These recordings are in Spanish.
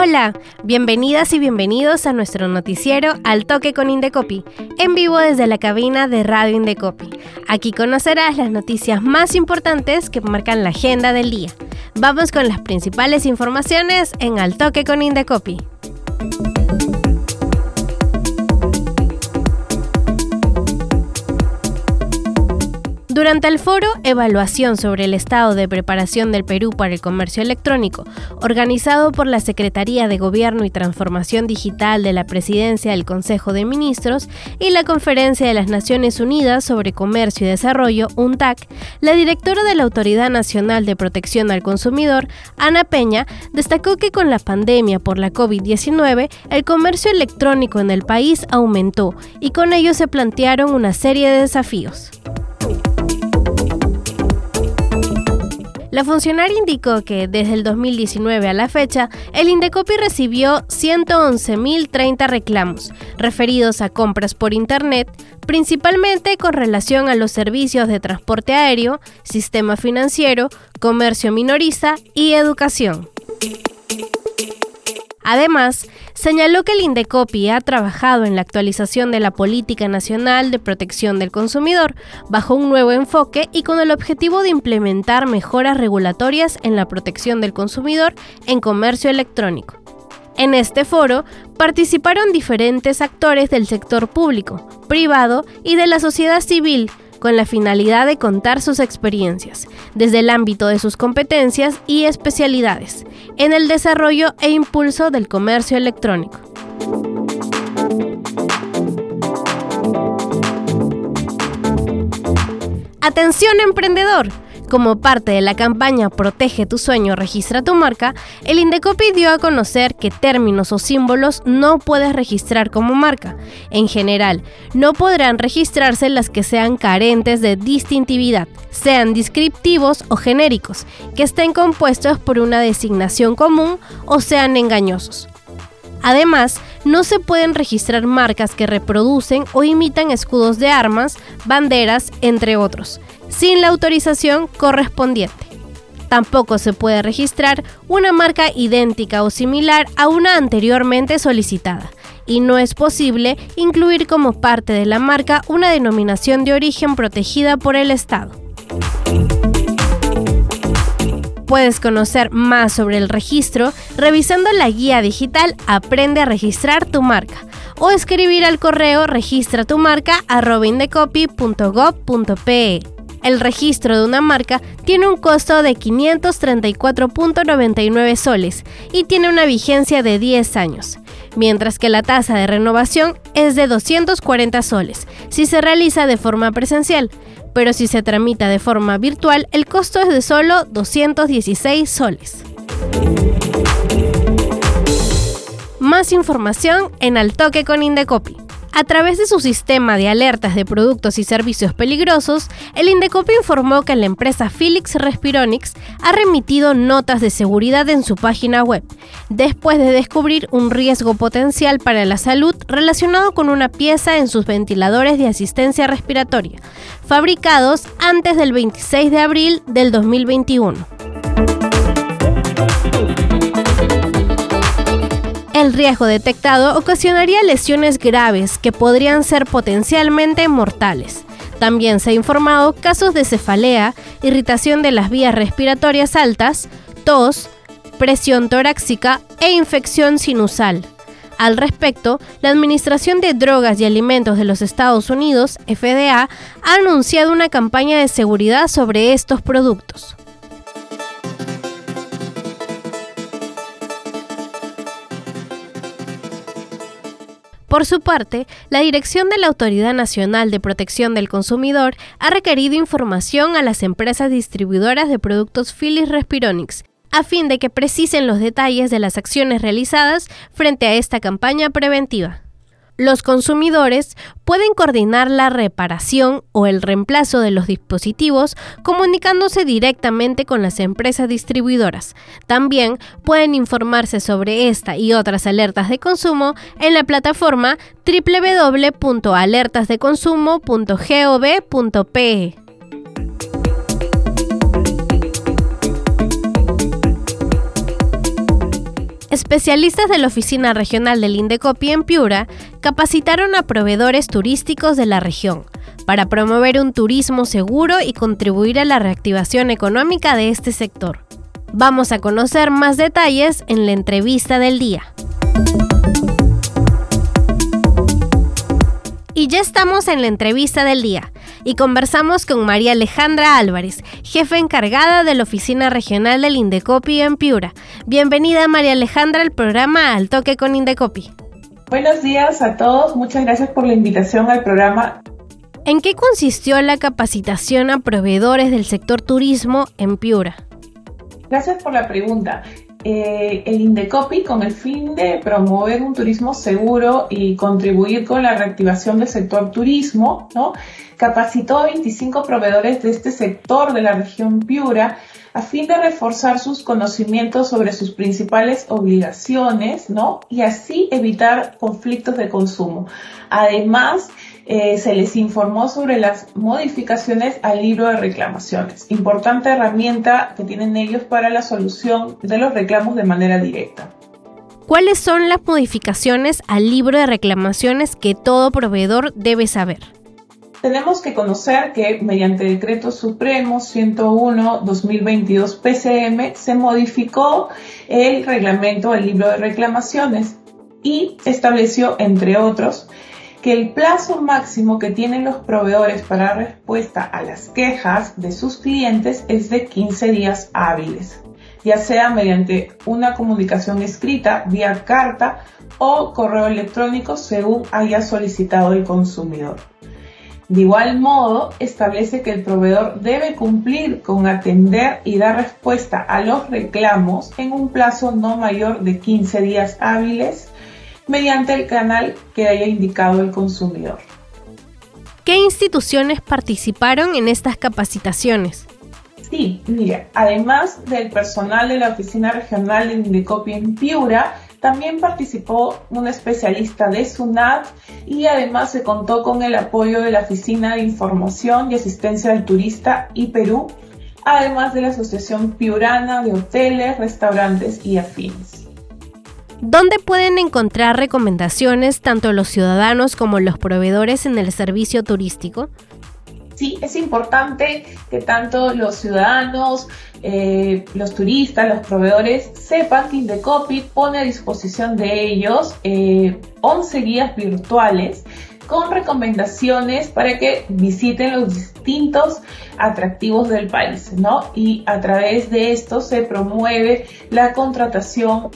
Hola, bienvenidas y bienvenidos a nuestro noticiero Al Toque con Indecopi, en vivo desde la cabina de Radio Indecopi. Aquí conocerás las noticias más importantes que marcan la agenda del día. Vamos con las principales informaciones en Al Toque con Indecopi. Durante el foro Evaluación sobre el estado de preparación del Perú para el comercio electrónico, organizado por la Secretaría de Gobierno y Transformación Digital de la Presidencia del Consejo de Ministros y la Conferencia de las Naciones Unidas sobre Comercio y Desarrollo, UNTAC, la directora de la Autoridad Nacional de Protección al Consumidor, Ana Peña, destacó que con la pandemia por la COVID-19, el comercio electrónico en el país aumentó y con ello se plantearon una serie de desafíos. La funcionaria indicó que desde el 2019 a la fecha, el Indecopi recibió 111.030 reclamos referidos a compras por Internet, principalmente con relación a los servicios de transporte aéreo, sistema financiero, comercio minorista y educación. Además, señaló que el Indecopi ha trabajado en la actualización de la Política Nacional de Protección del Consumidor bajo un nuevo enfoque y con el objetivo de implementar mejoras regulatorias en la protección del consumidor en comercio electrónico. En este foro participaron diferentes actores del sector público, privado y de la sociedad civil, con la finalidad de contar sus experiencias, desde el ámbito de sus competencias y especialidades, en el desarrollo e impulso del comercio electrónico. Atención emprendedor, como parte de la campaña Protege tu sueño, registra tu marca, el Indecopi dio a conocer que términos o símbolos no puedes registrar como marca. En general, no podrán registrarse las que sean carentes de distintividad, sean descriptivos o genéricos, que estén compuestos por una designación común o sean engañosos. Además, no se pueden registrar marcas que reproducen o imitan escudos de armas, banderas, entre otros, sin la autorización correspondiente. Tampoco se puede registrar una marca idéntica o similar a una anteriormente solicitada, y no es posible incluir como parte de la marca una denominación de origen protegida por el Estado. Puedes conocer más sobre el registro revisando la guía digital Aprende a registrar tu marca o escribir al correo registratumarca@indecopy.gov.pe. El registro de una marca tiene un costo de 534.99 soles y tiene una vigencia de 10 años, mientras que la tasa de renovación es de 240 soles si se realiza de forma presencial, pero si se tramita de forma virtual, el costo es de solo 216 soles. Más información en Altoque con Indecopi. A través de su sistema de alertas de productos y servicios peligrosos, el Indecopi informó que la empresa Philips Respironics ha remitido notas de seguridad en su página web, después de descubrir un riesgo potencial para la salud relacionado con una pieza en sus ventiladores de asistencia respiratoria, fabricados antes del 26 de abril del 2021. El riesgo detectado ocasionaría lesiones graves que podrían ser potencialmente mortales. También se ha informado casos de cefalea, irritación de las vías respiratorias altas, tos, presión torácica e infección sinusal. Al respecto, la Administración de Drogas y Alimentos de los Estados Unidos, FDA, ha anunciado una campaña de seguridad sobre estos productos. Por su parte, la dirección de la Autoridad Nacional de Protección del Consumidor ha requerido información a las empresas distribuidoras de productos Philips Respironics a fin de que precisen los detalles de las acciones realizadas frente a esta campaña preventiva. Los consumidores pueden coordinar la reparación o el reemplazo de los dispositivos comunicándose directamente con las empresas distribuidoras. También pueden informarse sobre esta y otras alertas de consumo en la plataforma www.alertasdeconsumo.gov.pe. Especialistas de la Oficina Regional del Indecopi en Piura capacitaron a proveedores turísticos de la región para promover un turismo seguro y contribuir a la reactivación económica de este sector. Vamos a conocer más detalles en la entrevista del día. Y ya estamos en la entrevista del día y conversamos con María Alejandra Álvarez, jefe encargada de la Oficina Regional del Indecopi en Piura. Bienvenida María Alejandra al programa Al Toque con Indecopi. Buenos días a todos, muchas gracias por la invitación al programa. ¿En qué consistió la capacitación a proveedores del sector turismo en Piura? Gracias por la pregunta. Eh, el Indecopi, con el fin de promover un turismo seguro y contribuir con la reactivación del sector turismo, ¿no? capacitó a 25 proveedores de este sector de la región Piura a fin de reforzar sus conocimientos sobre sus principales obligaciones, ¿no? Y así evitar conflictos de consumo. Además, eh, se les informó sobre las modificaciones al libro de reclamaciones, importante herramienta que tienen ellos para la solución de los reclamos de manera directa. ¿Cuáles son las modificaciones al libro de reclamaciones que todo proveedor debe saber? tenemos que conocer que mediante decreto supremo 101-2022 PCM se modificó el reglamento del libro de reclamaciones y estableció, entre otros, que el plazo máximo que tienen los proveedores para respuesta a las quejas de sus clientes es de 15 días hábiles, ya sea mediante una comunicación escrita, vía carta o correo electrónico según haya solicitado el consumidor. De igual modo, establece que el proveedor debe cumplir con atender y dar respuesta a los reclamos en un plazo no mayor de 15 días hábiles mediante el canal que haya indicado el consumidor. ¿Qué instituciones participaron en estas capacitaciones? Sí, mira, además del personal de la Oficina Regional de Indicopia en Piura, también participó un especialista de SUNAT y además se contó con el apoyo de la Oficina de Información y Asistencia al Turista y Perú, además de la Asociación Piurana de Hoteles, Restaurantes y Afines. ¿Dónde pueden encontrar recomendaciones tanto los ciudadanos como los proveedores en el servicio turístico? Sí, es importante que tanto los ciudadanos, eh, los turistas, los proveedores sepan que Indecopy pone a disposición de ellos 11 eh, guías virtuales con recomendaciones para que visiten los distintos atractivos del país, ¿no? Y a través de esto se promueve la contratación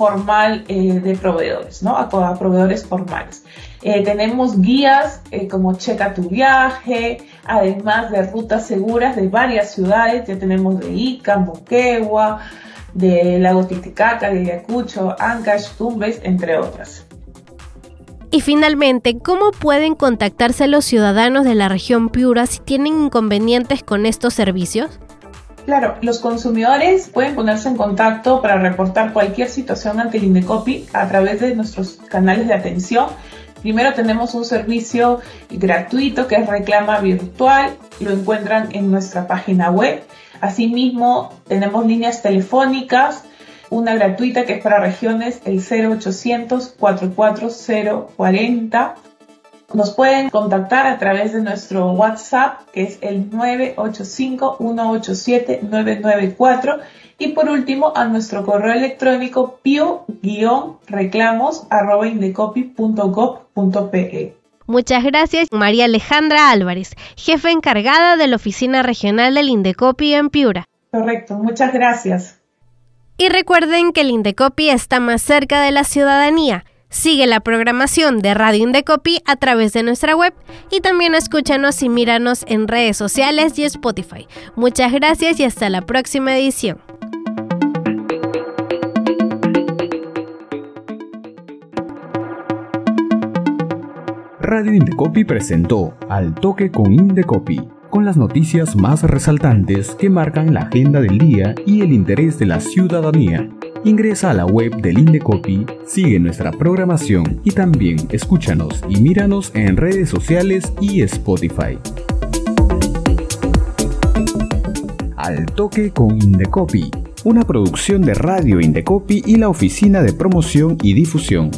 formal eh, de proveedores, ¿no? A, proveedores formales. Eh, tenemos guías eh, como Checa tu viaje, además de rutas seguras de varias ciudades, ya tenemos de Ica, Moquegua, de Lago Titicaca, de Ayacucho, Ancash, Tumbes, entre otras. Y finalmente, ¿cómo pueden contactarse los ciudadanos de la región Piura si tienen inconvenientes con estos servicios? Claro, los consumidores pueden ponerse en contacto para reportar cualquier situación ante el Indecopi a través de nuestros canales de atención Primero tenemos un servicio gratuito que es Reclama Virtual, lo encuentran en nuestra página web. Asimismo, tenemos líneas telefónicas, una gratuita que es para regiones, el 0800 44040. Nos pueden contactar a través de nuestro WhatsApp, que es el 985 187 994 y por último, a nuestro correo electrónico pio-reclamos.indecopy.gov.pe. Muchas gracias, María Alejandra Álvarez, jefe encargada de la Oficina Regional del Indecopi en Piura. Correcto, muchas gracias. Y recuerden que el Indecopi está más cerca de la ciudadanía. Sigue la programación de Radio Indecopi a través de nuestra web y también escúchanos y míranos en redes sociales y Spotify. Muchas gracias y hasta la próxima edición. Radio Indecopi presentó Al Toque con Indecopi, con las noticias más resaltantes que marcan la agenda del día y el interés de la ciudadanía. Ingresa a la web del Indecopi, sigue nuestra programación y también escúchanos y míranos en redes sociales y Spotify. Al Toque con Indecopi, una producción de Radio Indecopi y la Oficina de Promoción y Difusión.